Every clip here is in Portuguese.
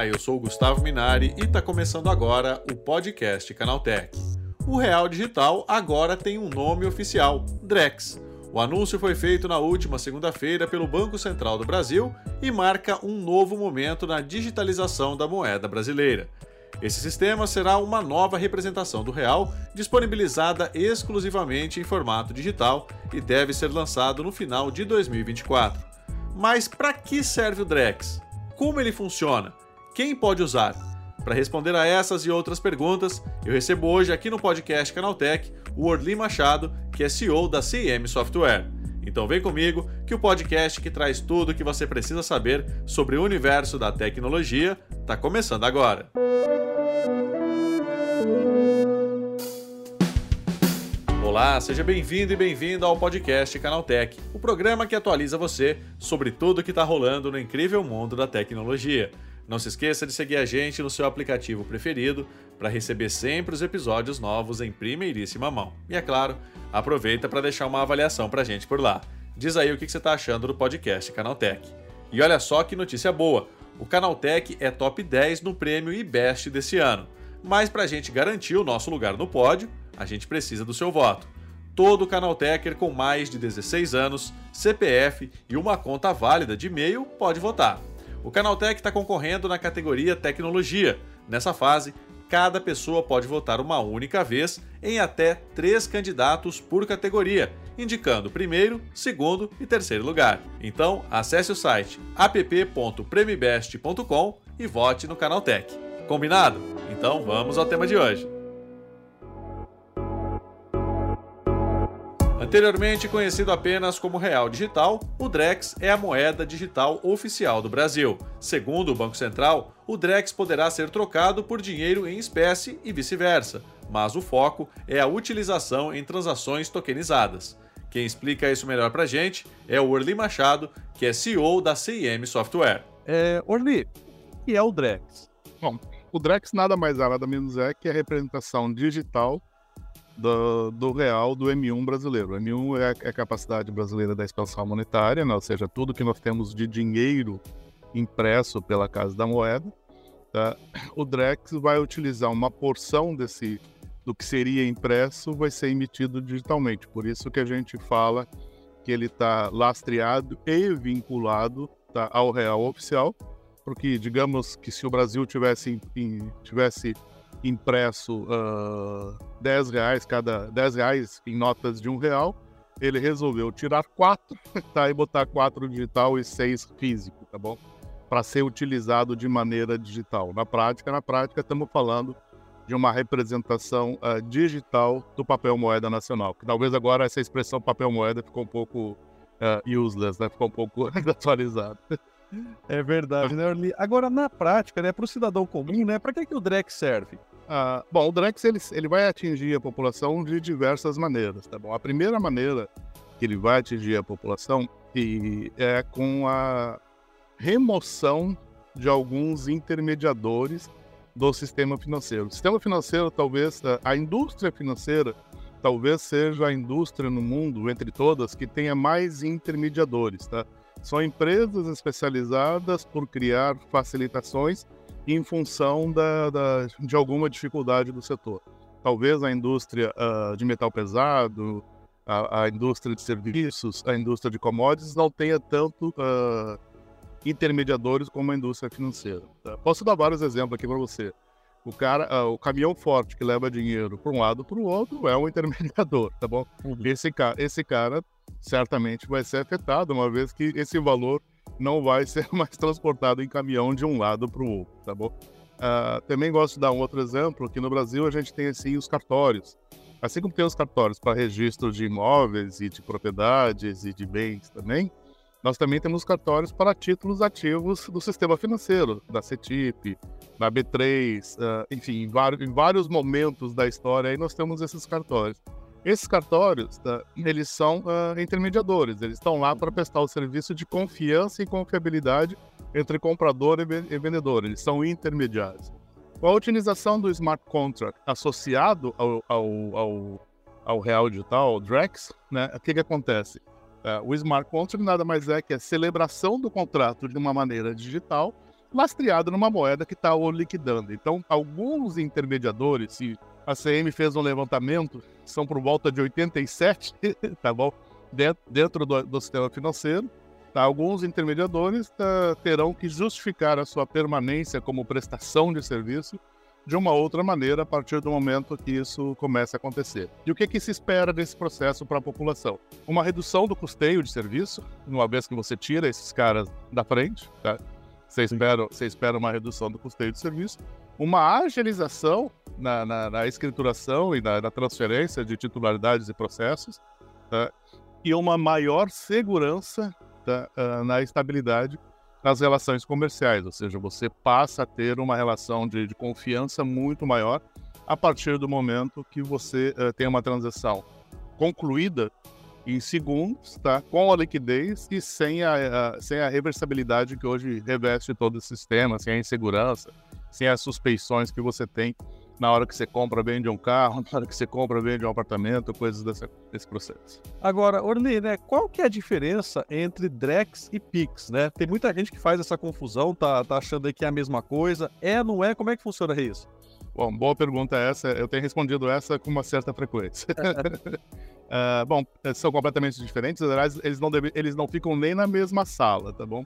Olá, eu sou o Gustavo Minari e está começando agora o podcast Canaltech. O Real Digital agora tem um nome oficial, Drex. O anúncio foi feito na última segunda-feira pelo Banco Central do Brasil e marca um novo momento na digitalização da moeda brasileira. Esse sistema será uma nova representação do real, disponibilizada exclusivamente em formato digital e deve ser lançado no final de 2024. Mas para que serve o Drex? Como ele funciona? Quem pode usar? Para responder a essas e outras perguntas, eu recebo hoje aqui no podcast Canaltech o Orli Machado, que é CEO da CM Software. Então vem comigo que o podcast que traz tudo o que você precisa saber sobre o universo da tecnologia está começando agora. Olá, seja bem-vindo e bem-vinda ao podcast Canaltech, o programa que atualiza você sobre tudo o que está rolando no incrível mundo da tecnologia. Não se esqueça de seguir a gente no seu aplicativo preferido para receber sempre os episódios novos em primeiríssima mão. E é claro, aproveita para deixar uma avaliação para a gente por lá. Diz aí o que você está achando do podcast Canaltech. E olha só que notícia boa! O Canaltech é top 10 no prêmio IBEST desse ano. Mas para a gente garantir o nosso lugar no pódio, a gente precisa do seu voto. Todo Canaltecher com mais de 16 anos, CPF e uma conta válida de e-mail pode votar. O Canaltech está concorrendo na categoria Tecnologia. Nessa fase, cada pessoa pode votar uma única vez em até três candidatos por categoria, indicando primeiro, segundo e terceiro lugar. Então, acesse o site app.premibest.com e vote no Canaltech. Combinado? Então vamos ao tema de hoje. Anteriormente conhecido apenas como Real Digital, o Drex é a moeda digital oficial do Brasil. Segundo o Banco Central, o Drex poderá ser trocado por dinheiro em espécie e vice-versa, mas o foco é a utilização em transações tokenizadas. Quem explica isso melhor pra gente é o Orly Machado, que é CEO da CIM Software. É, Orly, o que é o Drex? Bom, o Drex nada mais é, nada menos é que a representação digital do, do real do M1 brasileiro. O M1 é a, é a, capacidade brasileira da expansão monetária, né? ou seja, tudo que nós temos de dinheiro impresso pela Casa da Moeda. Tá? O Drex vai utilizar uma porção desse do que seria impresso vai ser emitido digitalmente. Por isso que a gente fala que ele está lastreado e vinculado tá, ao real oficial, porque digamos que se o Brasil tivesse, tivesse impresso uh, 10 reais cada 10 reais em notas de um real, ele resolveu tirar quatro, tá? E botar quatro digital e seis físico, tá bom? Para ser utilizado de maneira digital. Na prática, na prática, estamos falando de uma representação uh, digital do papel moeda nacional. Que talvez agora essa expressão papel moeda ficou um pouco uh, useless, né? Ficou um pouco atualizada. É verdade, né, Orly? Agora, na prática, né, para o cidadão comum, né, para que, que o Drex serve? Ah, bom, o Drex ele, ele vai atingir a população de diversas maneiras, tá bom? A primeira maneira que ele vai atingir a população e é com a remoção de alguns intermediadores do sistema financeiro. O sistema financeiro, talvez, a indústria financeira, talvez seja a indústria no mundo, entre todas, que tenha mais intermediadores, tá? São empresas especializadas por criar facilitações em função da, da, de alguma dificuldade do setor. Talvez a indústria uh, de metal pesado, a, a, indústria de serviços, a indústria de commodities não tenha tanto uh, intermediadores como a indústria financeira. Tá? Posso dar vários exemplos aqui para você. O cara, uh, o caminhão forte que leva dinheiro para um lado para o outro é um intermediador, tá bom? Uhum. Esse, esse cara certamente vai ser afetado, uma vez que esse valor não vai ser mais transportado em caminhão de um lado para o outro, tá bom? Uh, também gosto de dar um outro exemplo, que no Brasil a gente tem assim os cartórios. Assim como tem os cartórios para registro de imóveis e de propriedades e de bens também, nós também temos cartórios para títulos ativos do sistema financeiro, da CETIP, da B3, uh, enfim, em em vários momentos da história aí nós temos esses cartórios. Esses cartórios, tá, eles são uh, intermediadores, eles estão lá para prestar o serviço de confiança e confiabilidade entre comprador e vendedor, eles são intermediários. Com a utilização do smart contract associado ao, ao, ao, ao real digital, ao DREX, né, o que, que acontece? Uh, o smart contract nada mais é que a celebração do contrato de uma maneira digital lastreado numa moeda que está o liquidando. Então, alguns intermediadores, se a CM fez um levantamento, são por volta de 87, tá bom? Dentro, dentro do, do sistema financeiro, tá? alguns intermediadores tá, terão que justificar a sua permanência como prestação de serviço de uma outra maneira a partir do momento que isso começa a acontecer. E o que, que se espera desse processo para a população? Uma redução do custeio de serviço, uma vez que você tira esses caras da frente, tá? Você espera, você espera uma redução do custeio de serviço, uma agilização na, na, na escrituração e na, na, transferência de titularidades e processos, tá? e uma maior segurança tá? uh, na estabilidade nas relações comerciais, ou seja, você passa a ter uma relação de, de confiança muito maior a partir do momento que você uh, tem uma transação concluída em segundos, tá? com a liquidez e sem a, a, sem a reversibilidade que hoje reveste todo o sistema, sem a insegurança, sem as suspeições que você tem na hora que você compra, vende um carro, na hora que você compra, vende um apartamento, coisas desse, desse processo. Agora, Orly, né, qual que é a diferença entre Drex e Pix, né? Tem muita gente que faz essa confusão, tá, tá achando aí que é a mesma coisa. É, não é? Como é que funciona isso? Bom, boa pergunta essa. Eu tenho respondido essa com uma certa frequência. uh, bom, são completamente diferentes. Aliás, eles não, deve, eles não ficam nem na mesma sala, tá bom?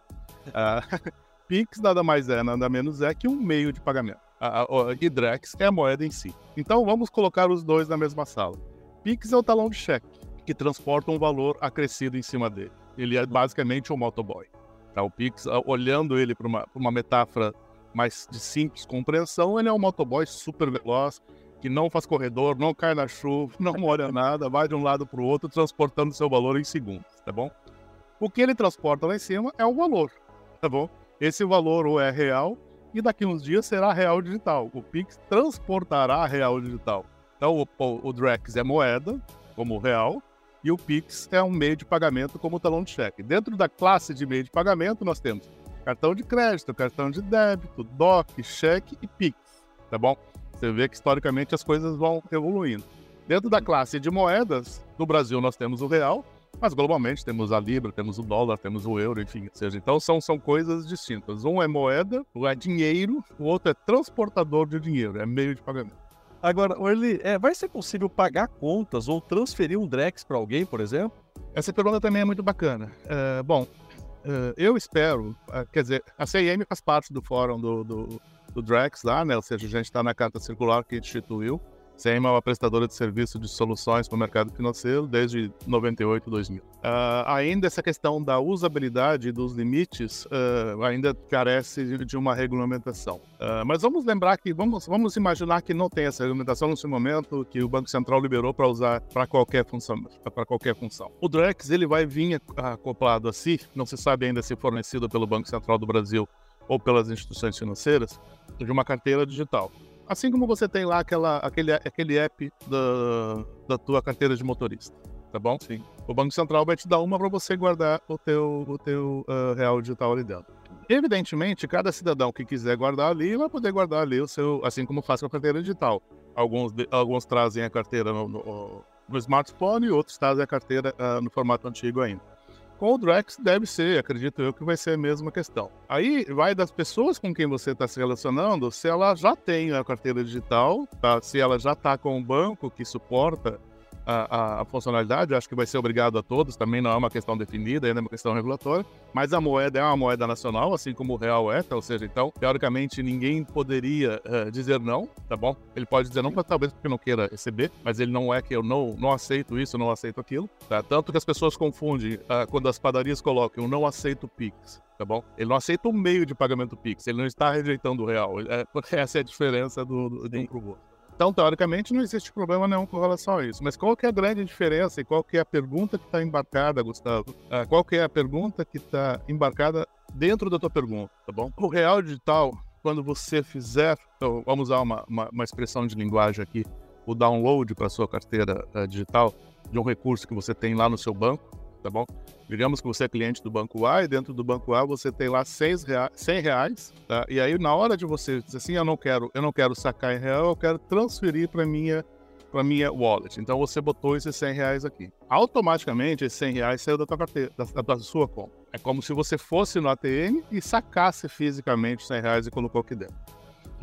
Uh, Pix nada mais é, nada menos é que um meio de pagamento. A, a, a Drex é a moeda em si. Então vamos colocar os dois na mesma sala. Pix é o talão de cheque, que transporta um valor acrescido em cima dele. Ele é basicamente um motoboy. Tá? O Pix, olhando ele para uma, uma metáfora mais de simples compreensão, ele é um motoboy super veloz, que não faz corredor, não cai na chuva, não molha nada, vai de um lado para o outro, transportando seu valor em segundos, tá bom? O que ele transporta lá em cima é o valor, tá bom? Esse valor ou é real e daqui uns dias será real digital. O Pix transportará real digital. Então o, o, o Drex é moeda, como real, e o Pix é um meio de pagamento como talão de cheque. Dentro da classe de meio de pagamento, nós temos cartão de crédito, cartão de débito, DOC, cheque e Pix, tá bom? Você vê que historicamente as coisas vão evoluindo. Dentro da classe de moedas, no Brasil nós temos o real, mas globalmente temos a libra, temos o dólar, temos o euro, enfim, ou seja, então são, são coisas distintas. Um é moeda, um é dinheiro, o outro é transportador de dinheiro, é meio de pagamento. Agora, Orly, é, vai ser possível pagar contas ou transferir um Drex para alguém, por exemplo? Essa pergunta também é muito bacana. Uh, bom, uh, eu espero, uh, quer dizer, a CIM faz parte do fórum do, do, do Drex lá, né? Ou seja, a gente está na carta circular que instituiu. SEMA é uma prestadora de serviço de soluções para o mercado financeiro desde 98, 2000. Uh, ainda essa questão da usabilidade dos limites uh, ainda carece de, de uma regulamentação. Uh, mas vamos lembrar que, vamos, vamos imaginar que não tem essa regulamentação nesse momento que o Banco Central liberou para usar para qualquer função. Para qualquer função. O Drex ele vai vir acoplado a si, não se sabe ainda se fornecido pelo Banco Central do Brasil ou pelas instituições financeiras, de uma carteira digital. Assim como você tem lá aquela, aquele, aquele app da, da tua carteira de motorista, tá bom? Sim. O Banco Central vai te dar uma para você guardar o teu, o teu uh, real digital ali dentro. Evidentemente, cada cidadão que quiser guardar ali, vai poder guardar ali o seu, assim como faz com a carteira digital. Alguns, alguns trazem a carteira no, no, no smartphone e outros trazem a carteira uh, no formato antigo ainda. Com o Drex deve ser, acredito eu, que vai ser a mesma questão. Aí vai das pessoas com quem você está se relacionando, se ela já tem a carteira digital, tá? se ela já está com um banco que suporta a, a, funcionalidade, acho que vai ser obrigado a todos, também não é uma questão definida, ainda é uma questão regulatória, mas a moeda é uma moeda nacional, assim como o real é, tá? ou seja, então, teoricamente, ninguém poderia uh, dizer não, tá bom? Ele pode dizer não, talvez porque não queira receber, mas ele não é que eu não, não aceito isso, não aceito aquilo, tá? Tanto que as pessoas confundem uh, quando as padarias colocam eu não aceito Pix, tá bom? Ele não aceita o meio de pagamento Pix, ele não está rejeitando o real, é, essa é a diferença do, do, do um pro outro. Então, teoricamente, não existe problema nenhum com relação a isso. Mas qual que é a grande diferença e qual que é a pergunta que está embarcada, Gustavo? Ah, qual que é a pergunta que está embarcada dentro da tua pergunta, tá bom? O real digital, quando você fizer, então, vamos usar uma, uma, uma, expressão de linguagem aqui, o download para sua carteira uh, digital de um recurso que você tem lá no seu banco, tá bom? Digamos que você é cliente do Banco A e dentro do Banco A você tem lá 100 reais, 100 reais tá? E aí na hora de você dizer assim, eu não quero, eu não quero sacar em real, eu quero transferir para minha para minha wallet. Então você botou esses 100 reais aqui. Automaticamente, esses 100 reais saiu da carteira, da, da sua conta. É como se você fosse no ATM e sacasse fisicamente os 100 reais e colocou aqui dentro.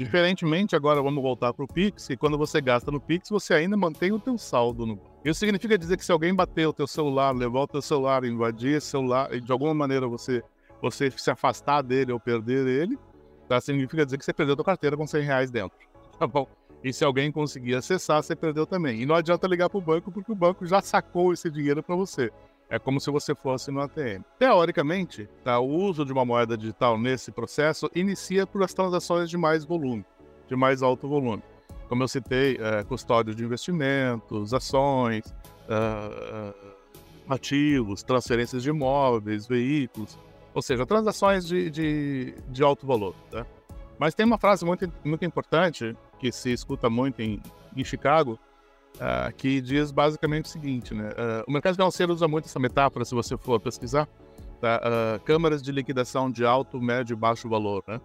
Diferentemente, agora vamos voltar para o Pix, que quando você gasta no Pix, você ainda mantém o teu saldo no. Isso significa dizer que se alguém bater o teu celular, levar o teu celular, invadir esse celular, e de alguma maneira você, você se afastar dele ou perder ele, tá? significa dizer que você perdeu a tua carteira com 100 reais dentro. Tá bom? E se alguém conseguir acessar, você perdeu também. E não adianta ligar para o banco, porque o banco já sacou esse dinheiro para você. É como se você fosse no ATM. Teoricamente, tá, o uso de uma moeda digital nesse processo inicia por as transações de mais volume, de mais alto volume. Como eu citei, é, custódio de investimentos, ações, uh, uh, ativos, transferências de imóveis, veículos, ou seja, transações de, de, de alto valor. Tá? Mas tem uma frase muito, muito importante que se escuta muito em, em Chicago, uh, que diz basicamente o seguinte, né? Uh, o mercado financeiro usa muito essa metáfora, se você for pesquisar, tá? Uh, câmaras de liquidação de alto, médio e baixo valor, né?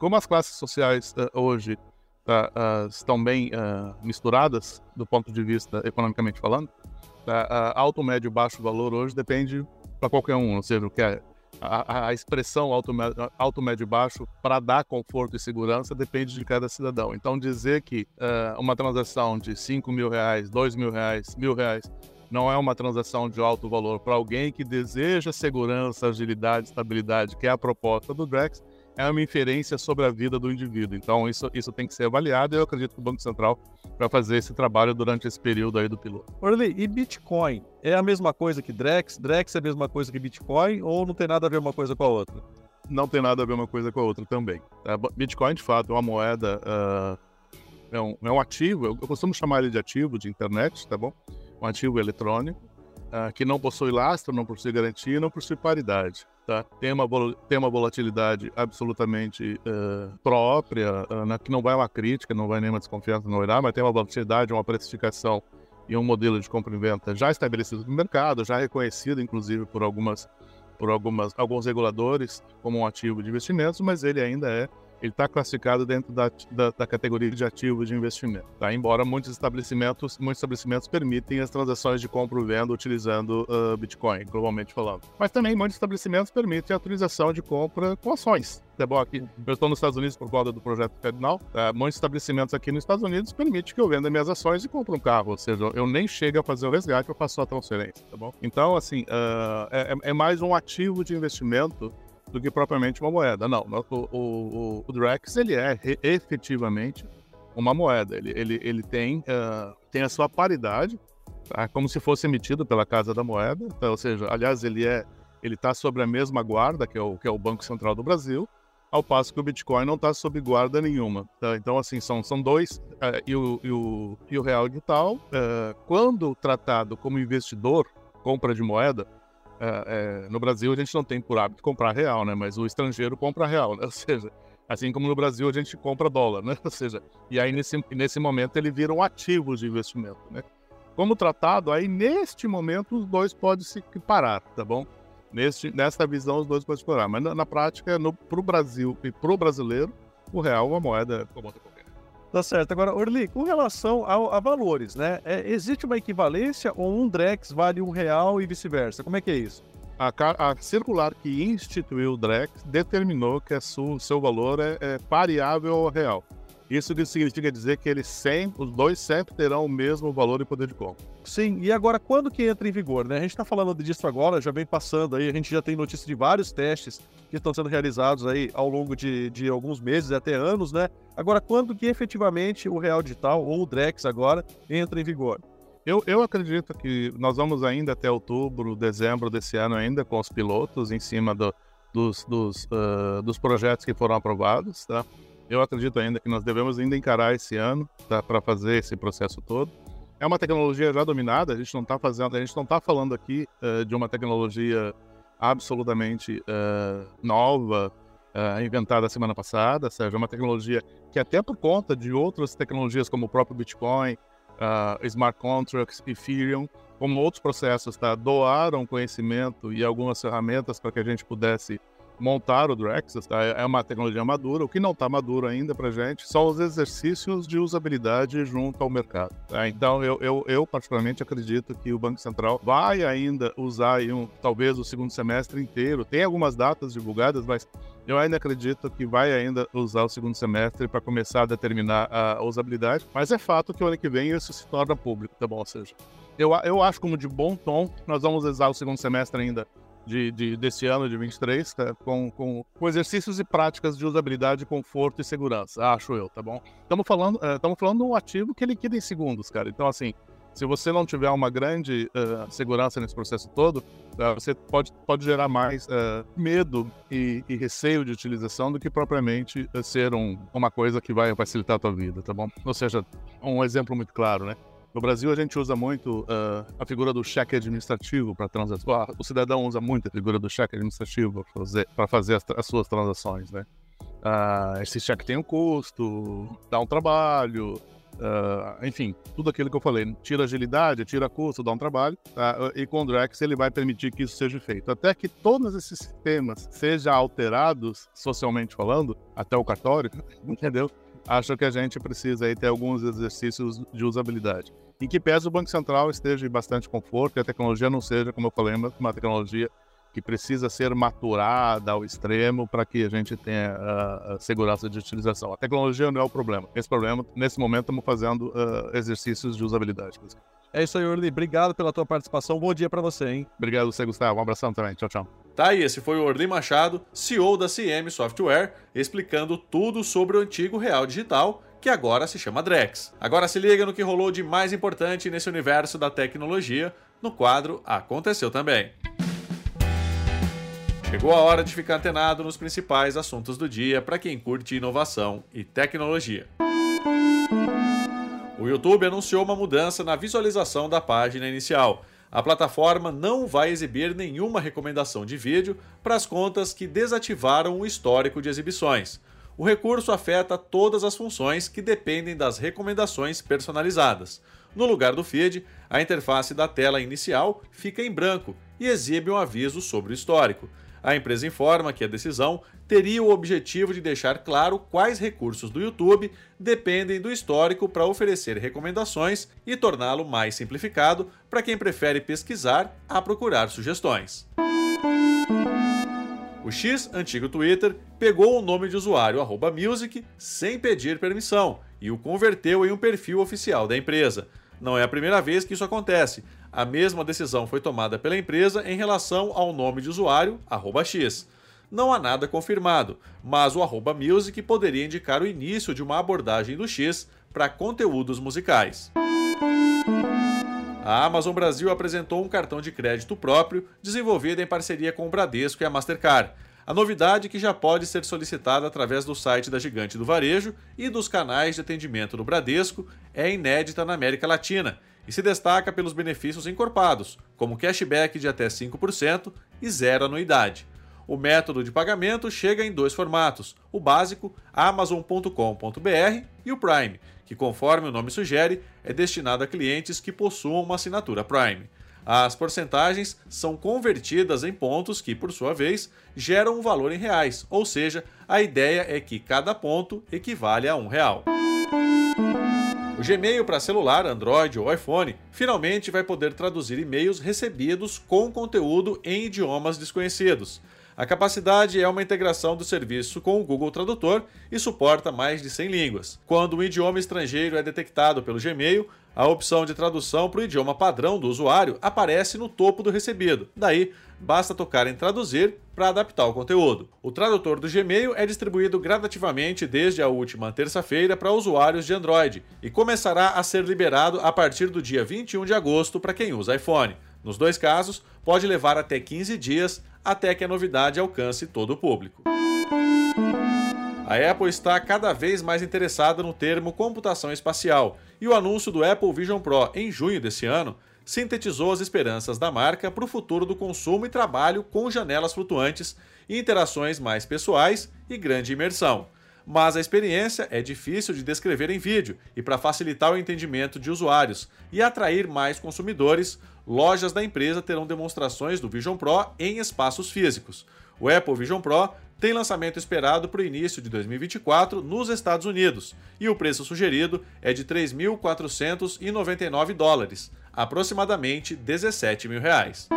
como as classes sociais hoje tá, estão bem misturadas do ponto de vista economicamente falando, tá? alto, médio baixo valor hoje depende para qualquer um, ou seja, o que é a, a expressão alto, alto, médio e baixo para dar conforto e segurança depende de cada cidadão. Então, dizer que uh, uma transação de 5 mil reais, 2 mil reais, mil reais, não é uma transação de alto valor para alguém que deseja segurança, agilidade, estabilidade, que é a proposta do Drex, é uma inferência sobre a vida do indivíduo. Então, isso, isso tem que ser avaliado e eu acredito que o Banco Central vai fazer esse trabalho durante esse período aí do piloto. Orly, e Bitcoin? É a mesma coisa que Drex? Drex é a mesma coisa que Bitcoin ou não tem nada a ver uma coisa com a outra? Não tem nada a ver uma coisa com a outra também. Tá? Bitcoin, de fato, é uma moeda, uh, é, um, é um ativo, eu costumo chamar ele de ativo de internet, tá bom? Um ativo eletrônico, uh, que não possui lastro, não possui garantia, não possui paridade. Tá? Tem, uma, tem uma volatilidade absolutamente uh, própria, uh, que não vai uma crítica, não vai nenhuma desconfiança, não irá, mas tem uma volatilidade, uma precificação e um modelo de compra e venda já estabelecido no mercado, já reconhecido, inclusive, por algumas por algumas, alguns reguladores como um ativo de investimentos, mas ele ainda é ele está classificado dentro da, da, da, categoria de ativos de investimento. Tá? Embora muitos estabelecimentos, muitos estabelecimentos permitem as transações de compra e venda utilizando uh, Bitcoin, globalmente falando. Mas também muitos estabelecimentos permitem a utilização de compra com ações. É bom aqui, eu estou nos Estados Unidos por conta do projeto Fedinal. Tá? Muitos estabelecimentos aqui nos Estados Unidos permitem que eu venda minhas ações e compre um carro. Ou seja, eu nem chego a fazer o resgate, eu faço a transferência. Tá bom? Então, assim, uh, é, é mais um ativo de investimento do que propriamente uma moeda. Não, o, o, o Drex ele é efetivamente uma moeda. Ele, ele, ele tem, uh, tem a sua paridade, tá? como se fosse emitido pela Casa da Moeda. Então, ou seja, aliás, ele é ele está sobre a mesma guarda que é o, que é o Banco Central do Brasil, ao passo que o Bitcoin não está sob guarda nenhuma. Tá? Então, assim, são, são dois. Uh, e, o, e, o, e o real digital, uh, quando tratado como investidor, compra de moeda, é, é, no Brasil a gente não tem por hábito comprar real, né? Mas o estrangeiro compra real, né? Ou seja, assim como no Brasil a gente compra dólar, né? Ou seja, e aí nesse, nesse momento ele vira um ativo de investimento, né? Como tratado, aí neste momento os dois podem se parar, tá bom? Neste, nesta visão os dois podem se parar, mas na, na prática, para o Brasil e para o brasileiro, o real é uma moeda como outra Tá certo. Agora, Orli, com relação a valores, né? É, existe uma equivalência ou um Drex vale um real e vice-versa? Como é que é isso? A, a, circular que instituiu o Drex determinou que o seu valor é, é ao real. Isso significa dizer que eles sempre, os dois sempre terão o mesmo valor e poder de compra. Sim, e agora quando que entra em vigor? Né? A gente está falando disso agora, já vem passando aí, a gente já tem notícia de vários testes que estão sendo realizados aí ao longo de, de alguns meses, até anos, né? Agora, quando que efetivamente o Real Digital, ou o Drex agora, entra em vigor? Eu, eu acredito que nós vamos ainda até outubro, dezembro desse ano ainda com os pilotos em cima do, dos, dos, uh, dos projetos que foram aprovados, tá? Eu acredito ainda que nós devemos ainda encarar esse ano tá, para fazer esse processo todo. É uma tecnologia já dominada, a gente não está fazendo, a gente não está falando aqui uh, de uma tecnologia absolutamente uh, nova, uh, inventada semana passada, seja, é uma tecnologia que até por conta de outras tecnologias como o próprio Bitcoin, Smart Contracts, Ethereum, como outros processos, tá, doaram conhecimento e algumas ferramentas para que a gente pudesse montar o Drexus, tá? é uma tecnologia madura. O que não está maduro ainda para gente são os exercícios de usabilidade junto ao mercado. Tá? Então, eu, eu, eu, particularmente acredito que o Banco Central vai ainda usar um, talvez o segundo semestre inteiro. Tem algumas datas divulgadas, mas eu ainda acredito que vai ainda usar o segundo semestre para começar a determinar a usabilidade. Mas é fato que o ano que vem isso se torna público, tá bom? Ou seja, eu, eu acho como de bom tom, nós vamos usar o segundo semestre ainda de, de, desse ano, de 23, tá? com, com, com, exercícios e práticas de usabilidade, conforto e segurança, acho eu, tá bom? Estamos falando, estamos uh, falando de um ativo que liquida em segundos, cara. Então, assim, se você não tiver uma grande uh, segurança nesse processo todo, uh, você pode, pode gerar mais uh, medo e, e, receio de utilização do que propriamente ser um, uma coisa que vai facilitar a tua vida, tá bom? Ou seja, um exemplo muito claro, né? No Brasil, a gente usa muito uh, a figura do cheque administrativo para transações. O cidadão usa muito a figura do cheque administrativo para fazer, fazer as, as, suas transações, né? Uh, esse cheque tem um custo, dá um trabalho, uh, enfim, tudo aquilo que eu falei. Tira agilidade, tira custo, dá um trabalho. Tá? E com o Drex ele vai permitir que isso seja feito. Até que todos esses sistemas sejam alterados, socialmente falando, até o cartório, entendeu? Acho que a gente precisa aí ter alguns exercícios de usabilidade em que pese o Banco Central esteja em bastante conforto e a tecnologia não seja, como eu falei, uma tecnologia que precisa ser maturada ao extremo para que a gente tenha uh, segurança de utilização. A tecnologia não é o problema. Esse problema, nesse momento, estamos fazendo uh, exercícios de usabilidade. É isso aí, Orly. Obrigado pela tua participação. Bom dia para você, hein? Obrigado você, Gustavo. Um abração também. Tchau, tchau. Tá aí, esse foi o Orly Machado, CEO da CM Software, explicando tudo sobre o antigo Real Digital que agora se chama Drex. Agora se liga no que rolou de mais importante nesse universo da tecnologia no quadro Aconteceu Também. Chegou a hora de ficar antenado nos principais assuntos do dia para quem curte inovação e tecnologia. O YouTube anunciou uma mudança na visualização da página inicial. A plataforma não vai exibir nenhuma recomendação de vídeo para as contas que desativaram o histórico de exibições o recurso afeta todas as funções que dependem das recomendações personalizadas. No lugar do feed, a interface da tela inicial fica em branco e exibe um aviso sobre o histórico. A empresa informa que a decisão teria o objetivo de deixar claro quais recursos do YouTube dependem do histórico para oferecer recomendações e torná-lo mais simplificado para quem prefere pesquisar a procurar sugestões. O X, antigo Twitter, pegou o nome de usuário @music sem pedir permissão e o converteu em um perfil oficial da empresa. Não é a primeira vez que isso acontece. A mesma decisão foi tomada pela empresa em relação ao nome de usuário @x. Não há nada confirmado, mas o @music poderia indicar o início de uma abordagem do X para conteúdos musicais. A Amazon Brasil apresentou um cartão de crédito próprio, desenvolvido em parceria com o Bradesco e a Mastercard. A novidade que já pode ser solicitada através do site da Gigante do Varejo e dos canais de atendimento do Bradesco é inédita na América Latina e se destaca pelos benefícios encorpados, como cashback de até 5% e zero anuidade. O método de pagamento chega em dois formatos: o básico, amazon.com.br, e o Prime, que, conforme o nome sugere, é destinado a clientes que possuam uma assinatura Prime. As porcentagens são convertidas em pontos que, por sua vez, geram um valor em reais, ou seja, a ideia é que cada ponto equivale a um real. O Gmail para celular, Android ou iPhone finalmente vai poder traduzir e-mails recebidos com conteúdo em idiomas desconhecidos. A capacidade é uma integração do serviço com o Google Tradutor e suporta mais de 100 línguas. Quando um idioma estrangeiro é detectado pelo Gmail, a opção de tradução para o idioma padrão do usuário aparece no topo do recebido. Daí, basta tocar em traduzir para adaptar o conteúdo. O tradutor do Gmail é distribuído gradativamente desde a última terça-feira para usuários de Android e começará a ser liberado a partir do dia 21 de agosto para quem usa iPhone. Nos dois casos, pode levar até 15 dias até que a novidade alcance todo o público. A Apple está cada vez mais interessada no termo computação espacial, e o anúncio do Apple Vision Pro em junho desse ano sintetizou as esperanças da marca para o futuro do consumo e trabalho com janelas flutuantes, interações mais pessoais e grande imersão. Mas a experiência é difícil de descrever em vídeo, e para facilitar o entendimento de usuários e atrair mais consumidores, lojas da empresa terão demonstrações do Vision Pro em espaços físicos. O Apple Vision Pro tem lançamento esperado para o início de 2024 nos Estados Unidos e o preço sugerido é de 3.499 dólares, aproximadamente 17 mil reais.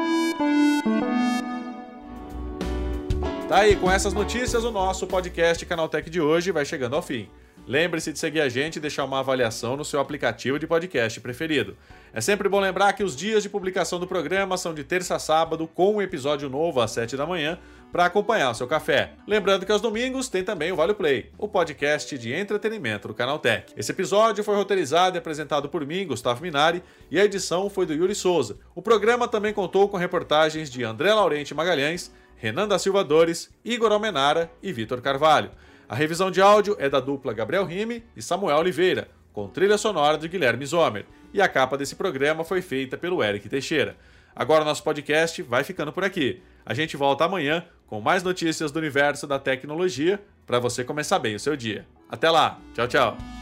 Tá aí, com essas notícias, o nosso podcast Canaltech de hoje vai chegando ao fim. Lembre-se de seguir a gente e deixar uma avaliação no seu aplicativo de podcast preferido. É sempre bom lembrar que os dias de publicação do programa são de terça a sábado, com um episódio novo às 7 da manhã, para acompanhar o seu café. Lembrando que aos domingos tem também o Vale Play, o podcast de entretenimento do Canal Tech. Esse episódio foi roteirizado e apresentado por mim, Gustavo Minari, e a edição foi do Yuri Souza. O programa também contou com reportagens de André Laurente Magalhães, Renan da Silva Dores, Igor Almenara e Vitor Carvalho. A revisão de áudio é da dupla Gabriel Rime e Samuel Oliveira, com trilha sonora de Guilherme Zomer, e a capa desse programa foi feita pelo Eric Teixeira. Agora nosso podcast vai ficando por aqui. A gente volta amanhã com mais notícias do universo da tecnologia para você começar bem o seu dia. Até lá, tchau, tchau.